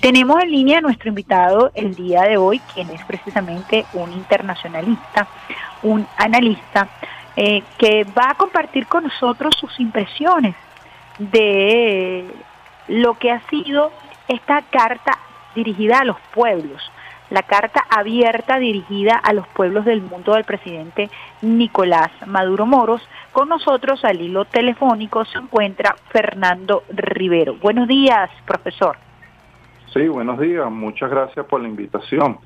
Tenemos en línea a nuestro invitado el día de hoy, quien es precisamente un internacionalista, un analista, eh, que va a compartir con nosotros sus impresiones de lo que ha sido esta carta dirigida a los pueblos, la carta abierta dirigida a los pueblos del mundo del presidente Nicolás Maduro Moros. Con nosotros al hilo telefónico se encuentra Fernando Rivero. Buenos días, profesor. Sí, buenos días. Muchas gracias por la invitación.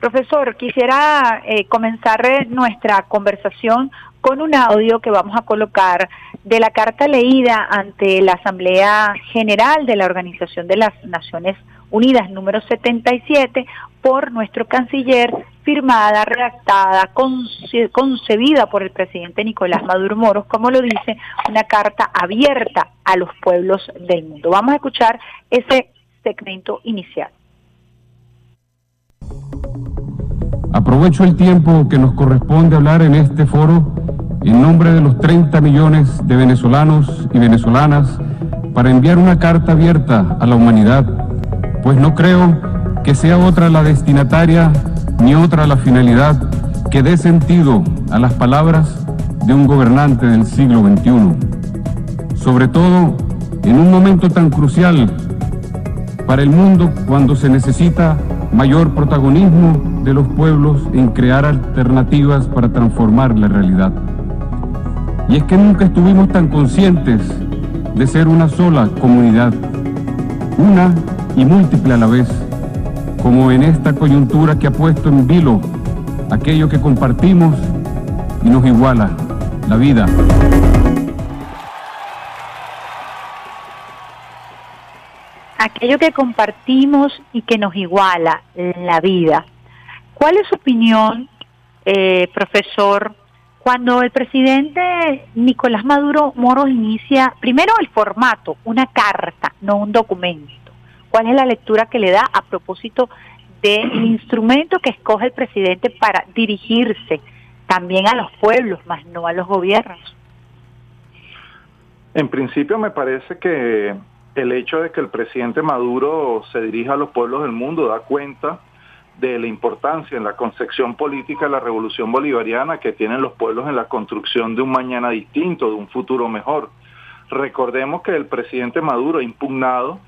Profesor, quisiera eh, comenzar eh, nuestra conversación con un audio que vamos a colocar de la carta leída ante la Asamblea General de la Organización de las Naciones Unidas número 77 por nuestro canciller, firmada, redactada, concebida por el presidente Nicolás Maduro Moros, como lo dice, una carta abierta a los pueblos del mundo. Vamos a escuchar ese segmento inicial. Aprovecho el tiempo que nos corresponde hablar en este foro en nombre de los 30 millones de venezolanos y venezolanas para enviar una carta abierta a la humanidad, pues no creo que sea otra la destinataria ni otra la finalidad que dé sentido a las palabras de un gobernante del siglo XXI, sobre todo en un momento tan crucial para el mundo cuando se necesita mayor protagonismo de los pueblos en crear alternativas para transformar la realidad. Y es que nunca estuvimos tan conscientes de ser una sola comunidad, una y múltiple a la vez, como en esta coyuntura que ha puesto en vilo aquello que compartimos y nos iguala, la vida. aquello que compartimos y que nos iguala, la vida. ¿Cuál es su opinión, eh, profesor, cuando el presidente Nicolás Maduro Moros inicia primero el formato, una carta, no un documento? ¿Cuál es la lectura que le da a propósito del instrumento que escoge el presidente para dirigirse también a los pueblos, más no a los gobiernos? En principio me parece que el hecho de que el presidente Maduro se dirija a los pueblos del mundo da cuenta de la importancia en la concepción política de la revolución bolivariana que tienen los pueblos en la construcción de un mañana distinto, de un futuro mejor. Recordemos que el presidente Maduro ha impugnado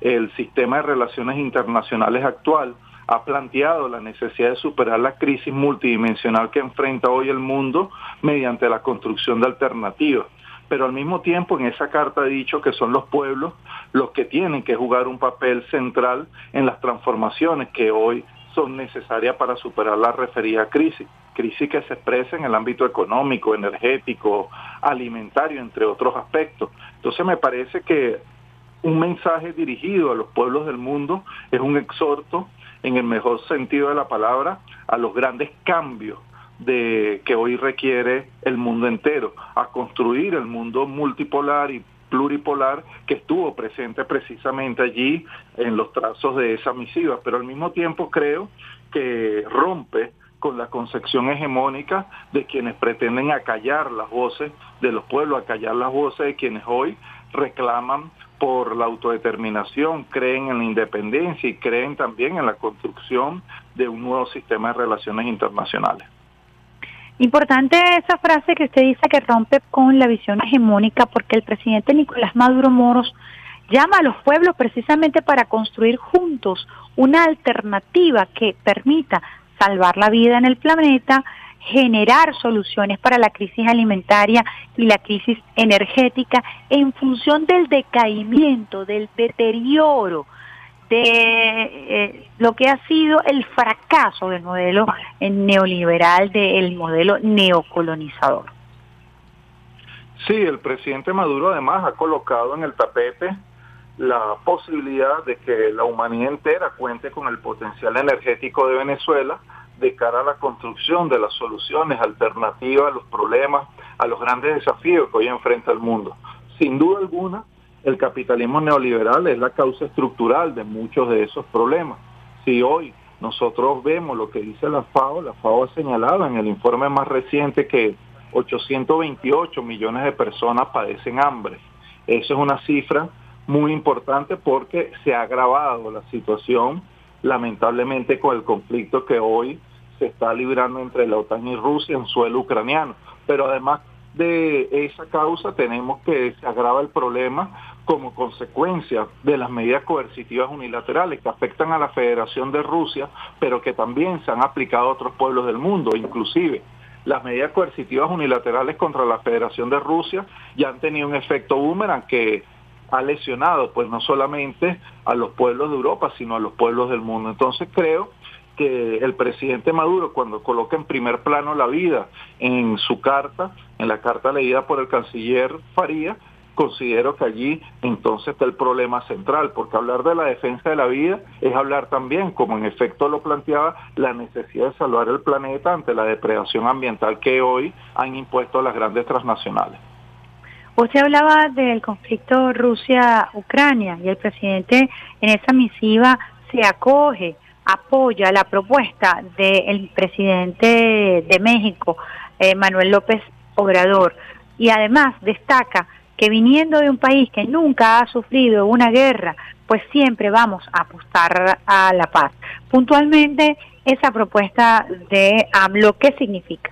el sistema de relaciones internacionales actual, ha planteado la necesidad de superar la crisis multidimensional que enfrenta hoy el mundo mediante la construcción de alternativas pero al mismo tiempo en esa carta ha dicho que son los pueblos los que tienen que jugar un papel central en las transformaciones que hoy son necesarias para superar la referida crisis, crisis que se expresa en el ámbito económico, energético, alimentario, entre otros aspectos. Entonces me parece que un mensaje dirigido a los pueblos del mundo es un exhorto, en el mejor sentido de la palabra, a los grandes cambios de que hoy requiere el mundo entero, a construir el mundo multipolar y pluripolar que estuvo presente precisamente allí en los trazos de esa misiva, pero al mismo tiempo creo que rompe con la concepción hegemónica de quienes pretenden acallar las voces de los pueblos, acallar las voces de quienes hoy reclaman por la autodeterminación, creen en la independencia y creen también en la construcción de un nuevo sistema de relaciones internacionales. Importante esa frase que usted dice que rompe con la visión hegemónica porque el presidente Nicolás Maduro Moros llama a los pueblos precisamente para construir juntos una alternativa que permita salvar la vida en el planeta, generar soluciones para la crisis alimentaria y la crisis energética en función del decaimiento, del deterioro de eh, lo que ha sido el fracaso del modelo neoliberal, del modelo neocolonizador. Sí, el presidente Maduro además ha colocado en el tapete la posibilidad de que la humanidad entera cuente con el potencial energético de Venezuela de cara a la construcción de las soluciones alternativas a los problemas, a los grandes desafíos que hoy enfrenta el mundo. Sin duda alguna, el capitalismo neoliberal es la causa estructural de muchos de esos problemas. Si hoy nosotros vemos lo que dice la FAO, la FAO ha señalado en el informe más reciente que 828 millones de personas padecen hambre. Eso es una cifra muy importante porque se ha agravado la situación lamentablemente con el conflicto que hoy se está librando entre la OTAN y Rusia en suelo ucraniano. Pero además de esa causa tenemos que se agrava el problema como consecuencia de las medidas coercitivas unilaterales que afectan a la Federación de Rusia, pero que también se han aplicado a otros pueblos del mundo, inclusive las medidas coercitivas unilaterales contra la Federación de Rusia ya han tenido un efecto boomerang que ha lesionado pues no solamente a los pueblos de Europa, sino a los pueblos del mundo. Entonces creo que el presidente Maduro, cuando coloca en primer plano la vida en su carta, en la carta leída por el canciller Faría, considero que allí entonces está el problema central, porque hablar de la defensa de la vida es hablar también, como en efecto lo planteaba, la necesidad de salvar el planeta ante la depredación ambiental que hoy han impuesto las grandes transnacionales. Usted hablaba del conflicto Rusia-Ucrania y el presidente en esa misiva se acoge apoya la propuesta del presidente de México, eh, Manuel López Obrador, y además destaca que viniendo de un país que nunca ha sufrido una guerra, pues siempre vamos a apostar a la paz. Puntualmente, esa propuesta de AMLO, ¿qué significa?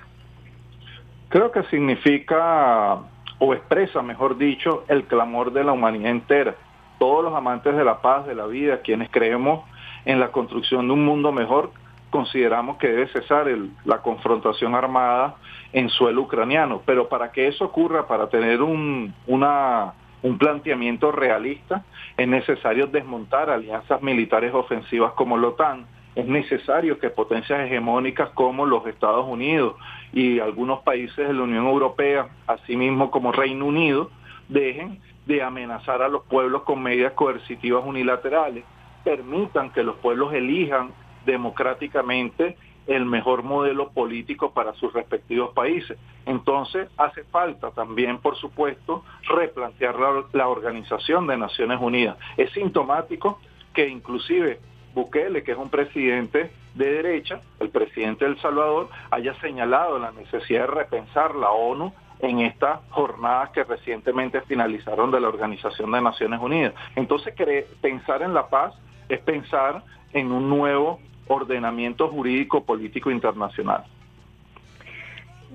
Creo que significa, o expresa, mejor dicho, el clamor de la humanidad entera. Todos los amantes de la paz, de la vida, quienes creemos en la construcción de un mundo mejor, consideramos que debe cesar la confrontación armada en suelo ucraniano. Pero para que eso ocurra, para tener un, un planteamiento realista, es necesario desmontar alianzas militares ofensivas como la OTAN, es necesario que potencias hegemónicas como los Estados Unidos y algunos países de la Unión Europea, asimismo como Reino Unido, dejen de amenazar a los pueblos con medidas coercitivas unilaterales permitan que los pueblos elijan democráticamente el mejor modelo político para sus respectivos países. Entonces hace falta también, por supuesto, replantear la, Organización de Naciones Unidas. Es sintomático que inclusive Bukele, que es un presidente de derecha, el presidente del Salvador, haya señalado la necesidad de repensar la ONU en estas jornadas que recientemente finalizaron de la Organización de Naciones Unidas. Entonces, pensar en la paz es pensar en un nuevo ordenamiento jurídico político internacional.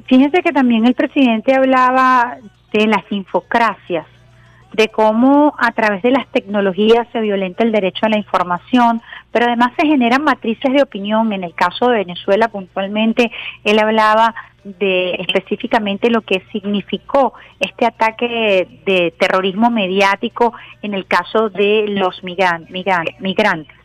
Fíjense que también el presidente hablaba de las infocracias, de cómo a través de las tecnologías se violenta el derecho a la información, pero además se generan matrices de opinión. En el caso de Venezuela puntualmente, él hablaba de específicamente lo que significó este ataque de terrorismo mediático en el caso de los migrantes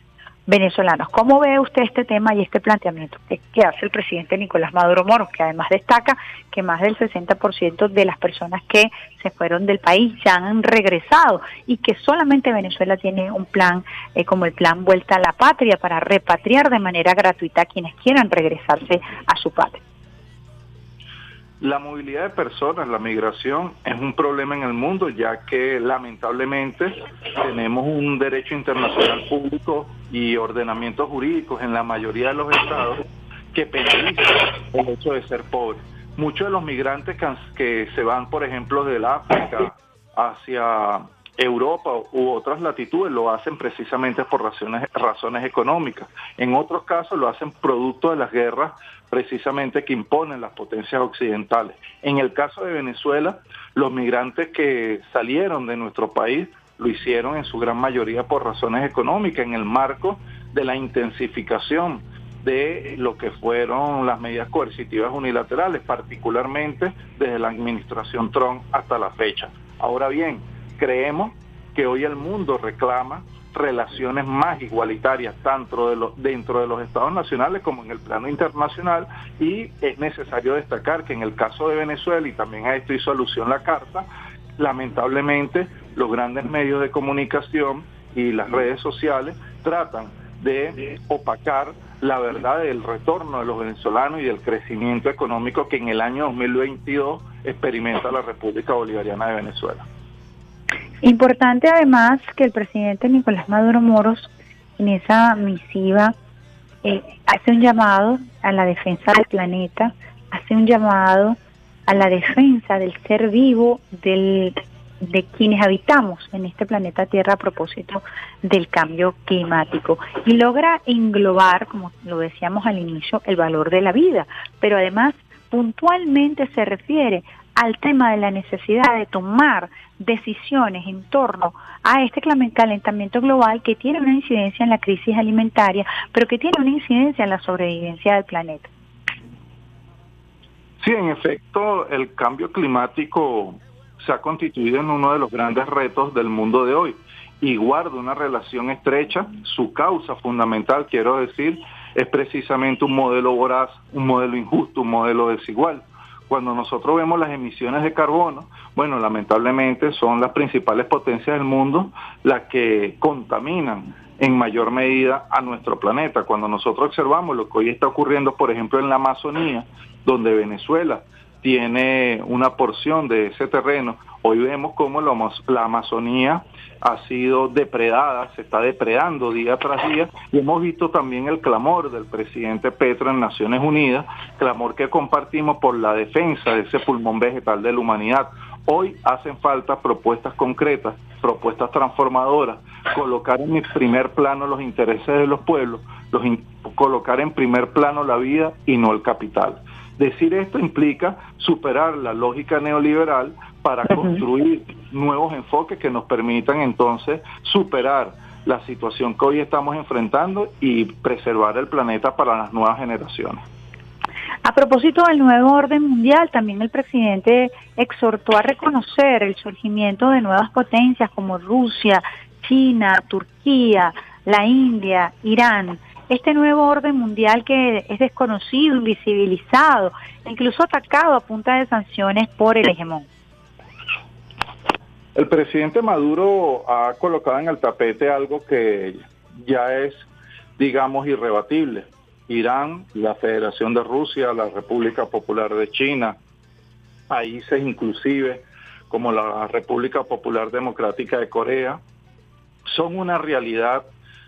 venezolanos. ¿Cómo ve usted este tema y este planteamiento que hace el presidente Nicolás Maduro Moros, que además destaca que más del 60% de las personas que se fueron del país ya han regresado y que solamente Venezuela tiene un plan eh, como el plan Vuelta a la Patria para repatriar de manera gratuita a quienes quieran regresarse a su patria? La movilidad de personas, la migración, es un problema en el mundo, ya que lamentablemente tenemos un derecho internacional público y ordenamientos jurídicos en la mayoría de los estados que penalizan el hecho de ser pobre. Muchos de los migrantes que se van, por ejemplo, del África hacia Europa u otras latitudes lo hacen precisamente por razones, razones económicas. En otros casos lo hacen producto de las guerras precisamente que imponen las potencias occidentales. En el caso de Venezuela, los migrantes que salieron de nuestro país lo hicieron en su gran mayoría por razones económicas, en el marco de la intensificación de lo que fueron las medidas coercitivas unilaterales, particularmente desde la administración Trump hasta la fecha. Ahora bien, creemos que hoy el mundo reclama relaciones más igualitarias tanto de dentro de los estados nacionales como en el plano internacional y es necesario destacar que en el caso de Venezuela y también a esto hizo alusión la carta, lamentablemente los grandes medios de comunicación y las redes sociales tratan de opacar la verdad del retorno de los venezolanos y del crecimiento económico que en el año 2022 experimenta la República Bolivariana de Venezuela. Importante además que el presidente Nicolás Maduro Moros en esa misiva eh, hace un llamado a la defensa del planeta, hace un llamado a la defensa del ser vivo, del de quienes habitamos en este planeta Tierra a propósito del cambio climático. Y logra englobar, como lo decíamos al inicio, el valor de la vida, pero además puntualmente se refiere al tema de la necesidad de tomar decisiones en torno a este calentamiento global que tiene una incidencia en la crisis alimentaria, pero que tiene una incidencia en la sobrevivencia del planeta. Sí, en efecto, el cambio climático se ha constituido en uno de los grandes retos del mundo de hoy y guarda una relación estrecha. Su causa fundamental, quiero decir, es precisamente un modelo voraz, un modelo injusto, un modelo desigual cuando nosotros vemos las emisiones de carbono, bueno, lamentablemente son las principales potencias del mundo las que contaminan en mayor medida a nuestro planeta. Cuando nosotros observamos lo que hoy está ocurriendo, por ejemplo, en la Amazonía, donde Venezuela tiene una porción de ese terreno, hoy vemos cómo la Amazonía ha sido depredada, se está depredando día tras día y hemos visto también el clamor del presidente Petro en Naciones Unidas, clamor que compartimos por la defensa de ese pulmón vegetal de la humanidad. Hoy hacen falta propuestas concretas, propuestas transformadoras, colocar en primer plano los intereses de los pueblos, colocar en primer plano la vida y no el capital. Decir esto implica superar la lógica neoliberal para construir nuevos enfoques que nos permitan entonces superar la situación que hoy estamos enfrentando y preservar el planeta para las nuevas generaciones. A propósito del nuevo orden mundial, también el presidente exhortó a reconocer el surgimiento de nuevas potencias como Rusia, China, Turquía, la India, Irán. Este nuevo orden mundial que es desconocido, invisibilizado, incluso atacado a punta de sanciones por el hegemón. El presidente Maduro ha colocado en el tapete algo que ya es, digamos, irrebatible. Irán, la Federación de Rusia, la República Popular de China, países inclusive como la República Popular Democrática de Corea, son una realidad,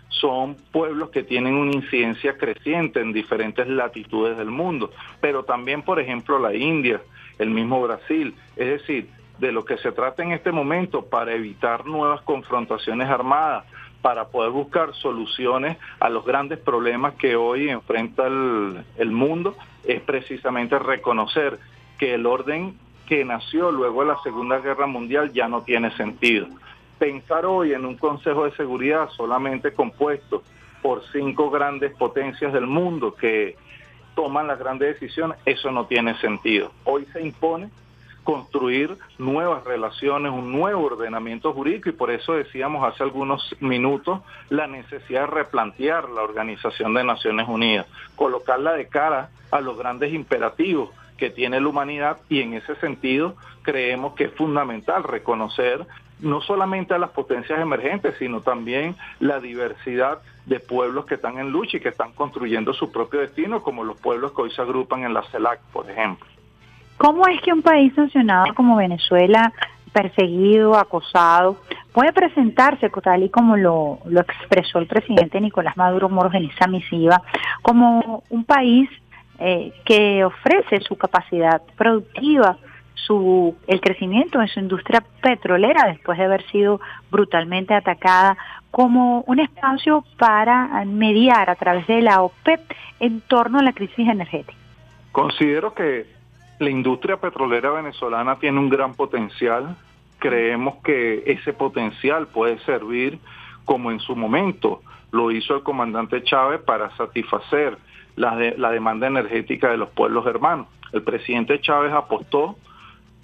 son pueblos que tienen una incidencia creciente en diferentes latitudes del mundo, pero también, por ejemplo, la India, el mismo Brasil, es decir, de lo que se trata en este momento para evitar nuevas confrontaciones armadas, para poder buscar soluciones a los grandes problemas que hoy enfrenta el, mundo, es precisamente reconocer que el orden que nació luego de la Segunda Guerra Mundial ya no tiene sentido. Pensar hoy en un Consejo de Seguridad solamente compuesto por cinco grandes potencias del mundo que toman las grandes decisiones, eso no tiene sentido. Hoy se impone construir nuevas relaciones, un nuevo ordenamiento jurídico y por eso decíamos hace algunos minutos la necesidad de replantear la Organización de Naciones Unidas, colocarla de cara a los grandes imperativos que tiene la humanidad y en ese sentido creemos que es fundamental reconocer no solamente a las potencias emergentes, sino también la diversidad de pueblos que están en lucha y que están construyendo su propio destino, como los pueblos que hoy se agrupan en la CELAC, por ejemplo. ¿Cómo es que un país sancionado como Venezuela, perseguido, acosado, puede presentarse, tal y como lo, expresó el presidente Nicolás Maduro Moros en esa misiva, como un país eh, que ofrece su capacidad productiva, su, el crecimiento de su industria petrolera después de haber sido brutalmente atacada como un espacio para mediar a través de la OPEP en torno a la crisis energética. Considero que la industria petrolera venezolana tiene un gran potencial. Creemos que ese potencial puede servir como en su momento lo hizo el comandante Chávez para satisfacer la, la demanda energética de los pueblos hermanos. El presidente Chávez apostó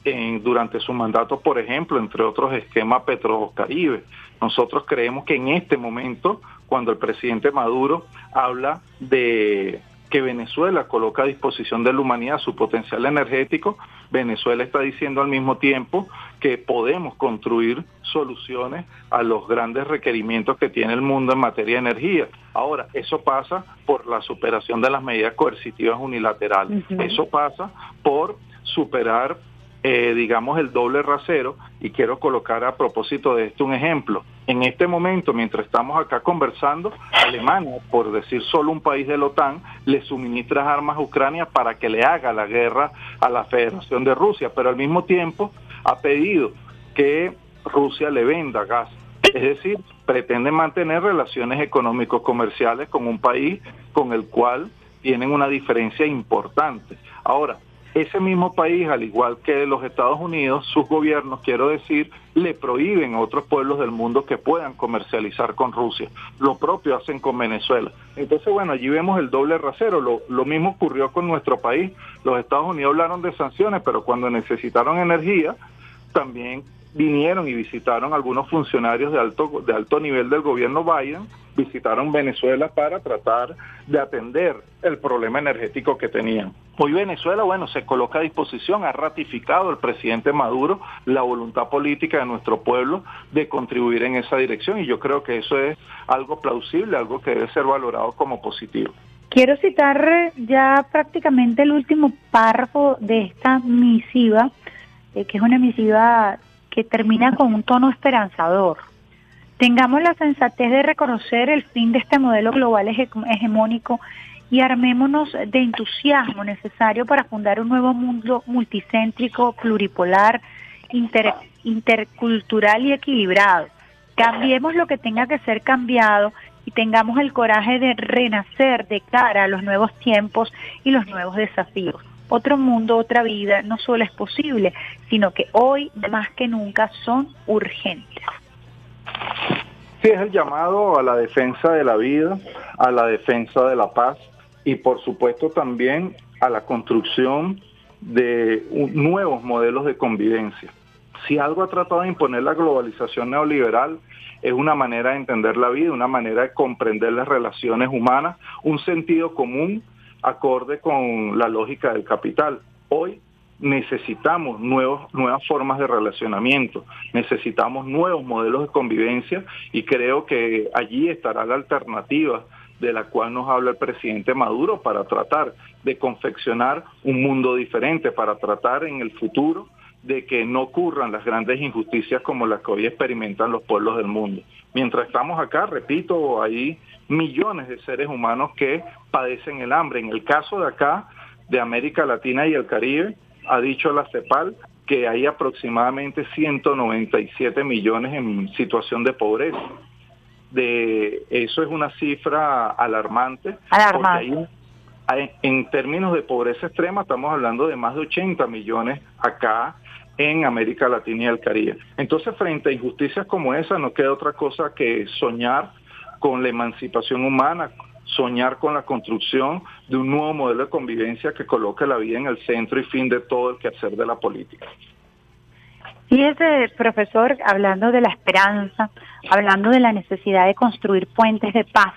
en, durante su mandato, por ejemplo, entre otros esquemas Petrocaribe. Nosotros creemos que en este momento, cuando el presidente Maduro habla de que Venezuela coloca a disposición de la humanidad su potencial energético, Venezuela está diciendo al mismo tiempo que podemos construir soluciones a los grandes requerimientos que tiene el mundo en materia de energía. Ahora, eso pasa por la superación de las medidas coercitivas unilaterales. Eso pasa por superar eh, digamos, el doble rasero y quiero colocar a propósito de esto un ejemplo. En este momento, mientras estamos acá conversando, Alemania, por decir solo un país de la OTAN, le suministra armas a Ucrania para que le haga la guerra a la Federación de Rusia, pero al mismo tiempo ha pedido que Rusia le venda gas. Es decir, pretende mantener relaciones económicos comerciales con un país con el cual tienen una diferencia importante. Ahora, ese mismo país, al igual que los Estados Unidos, sus gobiernos, quiero decir, le prohíben a otros pueblos del mundo que puedan comercializar con Rusia. Lo propio hacen con Venezuela. Entonces, bueno, allí vemos el doble rasero. Lo, lo mismo ocurrió con nuestro país. Los Estados Unidos hablaron de sanciones, pero cuando necesitaron energía, también vinieron y visitaron algunos funcionarios de alto, de alto nivel del gobierno Biden, visitaron Venezuela para tratar de atender el problema energético que tenían. Hoy Venezuela, bueno, se coloca a disposición, ha ratificado el presidente Maduro la voluntad política de nuestro pueblo de contribuir en esa dirección y yo creo que eso es algo plausible, algo que debe ser valorado como positivo. Quiero citar ya prácticamente el último párrafo de esta misiva, eh, que es una misiva que termina con un tono esperanzador. Tengamos la sensatez de reconocer el fin de este modelo global hegemónico y armémonos de entusiasmo necesario para fundar un nuevo mundo multicéntrico, pluripolar, intercultural y equilibrado. Cambiemos lo que tenga que ser cambiado y tengamos el coraje de renacer de cara a los nuevos tiempos y los nuevos desafíos otro mundo, otra vida, no solo es posible, sino que hoy más que nunca son urgentes. Sí, es el llamado a la defensa de la vida, a la defensa de la paz y por supuesto también a la construcción de nuevos modelos de convivencia. Si algo ha tratado de imponer la globalización neoliberal es una manera de entender la vida, una manera de comprender las relaciones humanas, un sentido común acorde con la lógica del capital. Hoy necesitamos nuevos, nuevas formas de relacionamiento, necesitamos nuevos modelos de convivencia y creo que allí estará la alternativa de la cual nos habla el presidente Maduro para tratar de confeccionar un mundo diferente, para tratar en el futuro de que no ocurran las grandes injusticias como las que hoy experimentan los pueblos del mundo. Mientras estamos acá, repito, hay millones de seres humanos que padecen el hambre. En el caso de acá, de América Latina y el Caribe, ha dicho la CEPAL que hay aproximadamente 197 millones en situación de pobreza. De eso es una cifra alarmante. Alarmante. en términos de pobreza extrema estamos hablando de más de 80 millones acá en América Latina y el Caribe. Entonces, frente a injusticias como esa, no queda otra cosa que soñar con la emancipación humana, soñar con la construcción de un nuevo modelo de convivencia que coloque la vida en el centro y fin de todo el quehacer de la política. Y ese profesor, hablando de la esperanza, hablando de la necesidad de construir puentes de paz,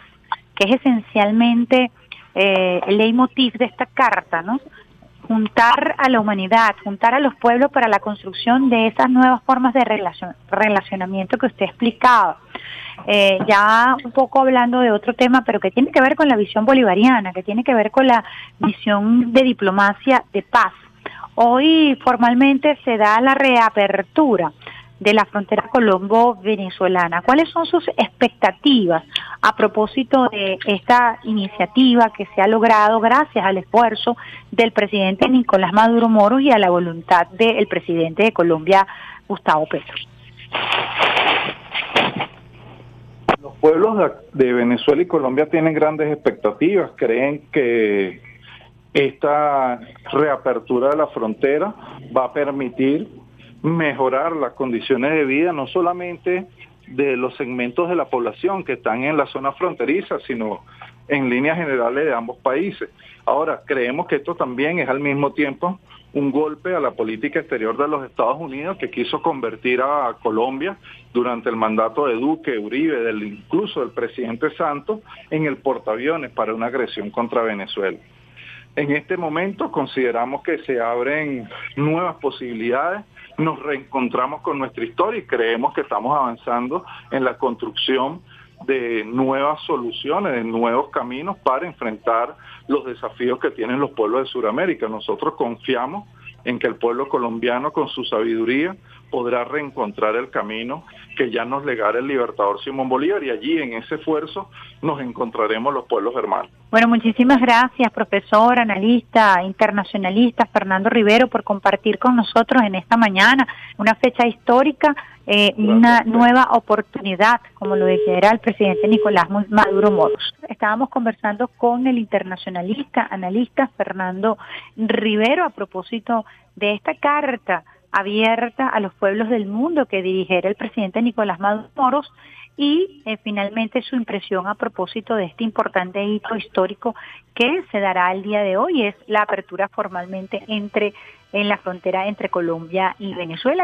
que es esencialmente eh, el leitmotiv de esta carta, ¿no? Juntar a la humanidad, juntar a los pueblos para la construcción de esas nuevas formas de relacionamiento que usted explicaba. Eh, ya un poco hablando de otro tema, pero que tiene que ver con la visión bolivariana, que tiene que ver con la visión de diplomacia de paz. Hoy formalmente se da la reapertura de la frontera colombo-venezolana. ¿Cuáles son sus expectativas a propósito de esta iniciativa que se ha logrado gracias al esfuerzo del presidente Nicolás Maduro Moro y a la voluntad del presidente de Colombia, Gustavo Petro? Los pueblos de Venezuela y Colombia tienen grandes expectativas, creen que esta reapertura de la frontera va a permitir mejorar las condiciones de vida, no solamente de los segmentos de la población que están en la zona fronteriza, sino en líneas generales de ambos países. Ahora, creemos que esto también es al mismo tiempo un golpe a la política exterior de los Estados Unidos que quiso convertir a Colombia durante el mandato de Duque, Uribe, del, incluso del presidente Santos, en el portaaviones para una agresión contra Venezuela. En este momento consideramos que se abren nuevas posibilidades nos reencontramos con nuestra historia y creemos que estamos avanzando en la construcción de nuevas soluciones, de nuevos caminos para enfrentar los desafíos que tienen los pueblos de Sudamérica. Nosotros confiamos en que el pueblo colombiano con su sabiduría podrá reencontrar el camino que ya nos legara el libertador Simón Bolívar y allí en ese esfuerzo nos encontraremos los pueblos hermanos. Bueno, muchísimas gracias, profesor, analista, internacionalista Fernando Rivero, por compartir con nosotros en esta mañana una fecha histórica, eh, una nueva oportunidad, como lo dijera el presidente Nicolás Maduro Moros. Estábamos conversando con el internacionalista, analista Fernando Rivero a propósito de esta carta abierta a los pueblos del mundo que dirigiera el presidente Nicolás Maduro y eh, finalmente su impresión a propósito de este importante hito histórico que se dará el día de hoy es la apertura formalmente entre en la frontera entre Colombia y Venezuela.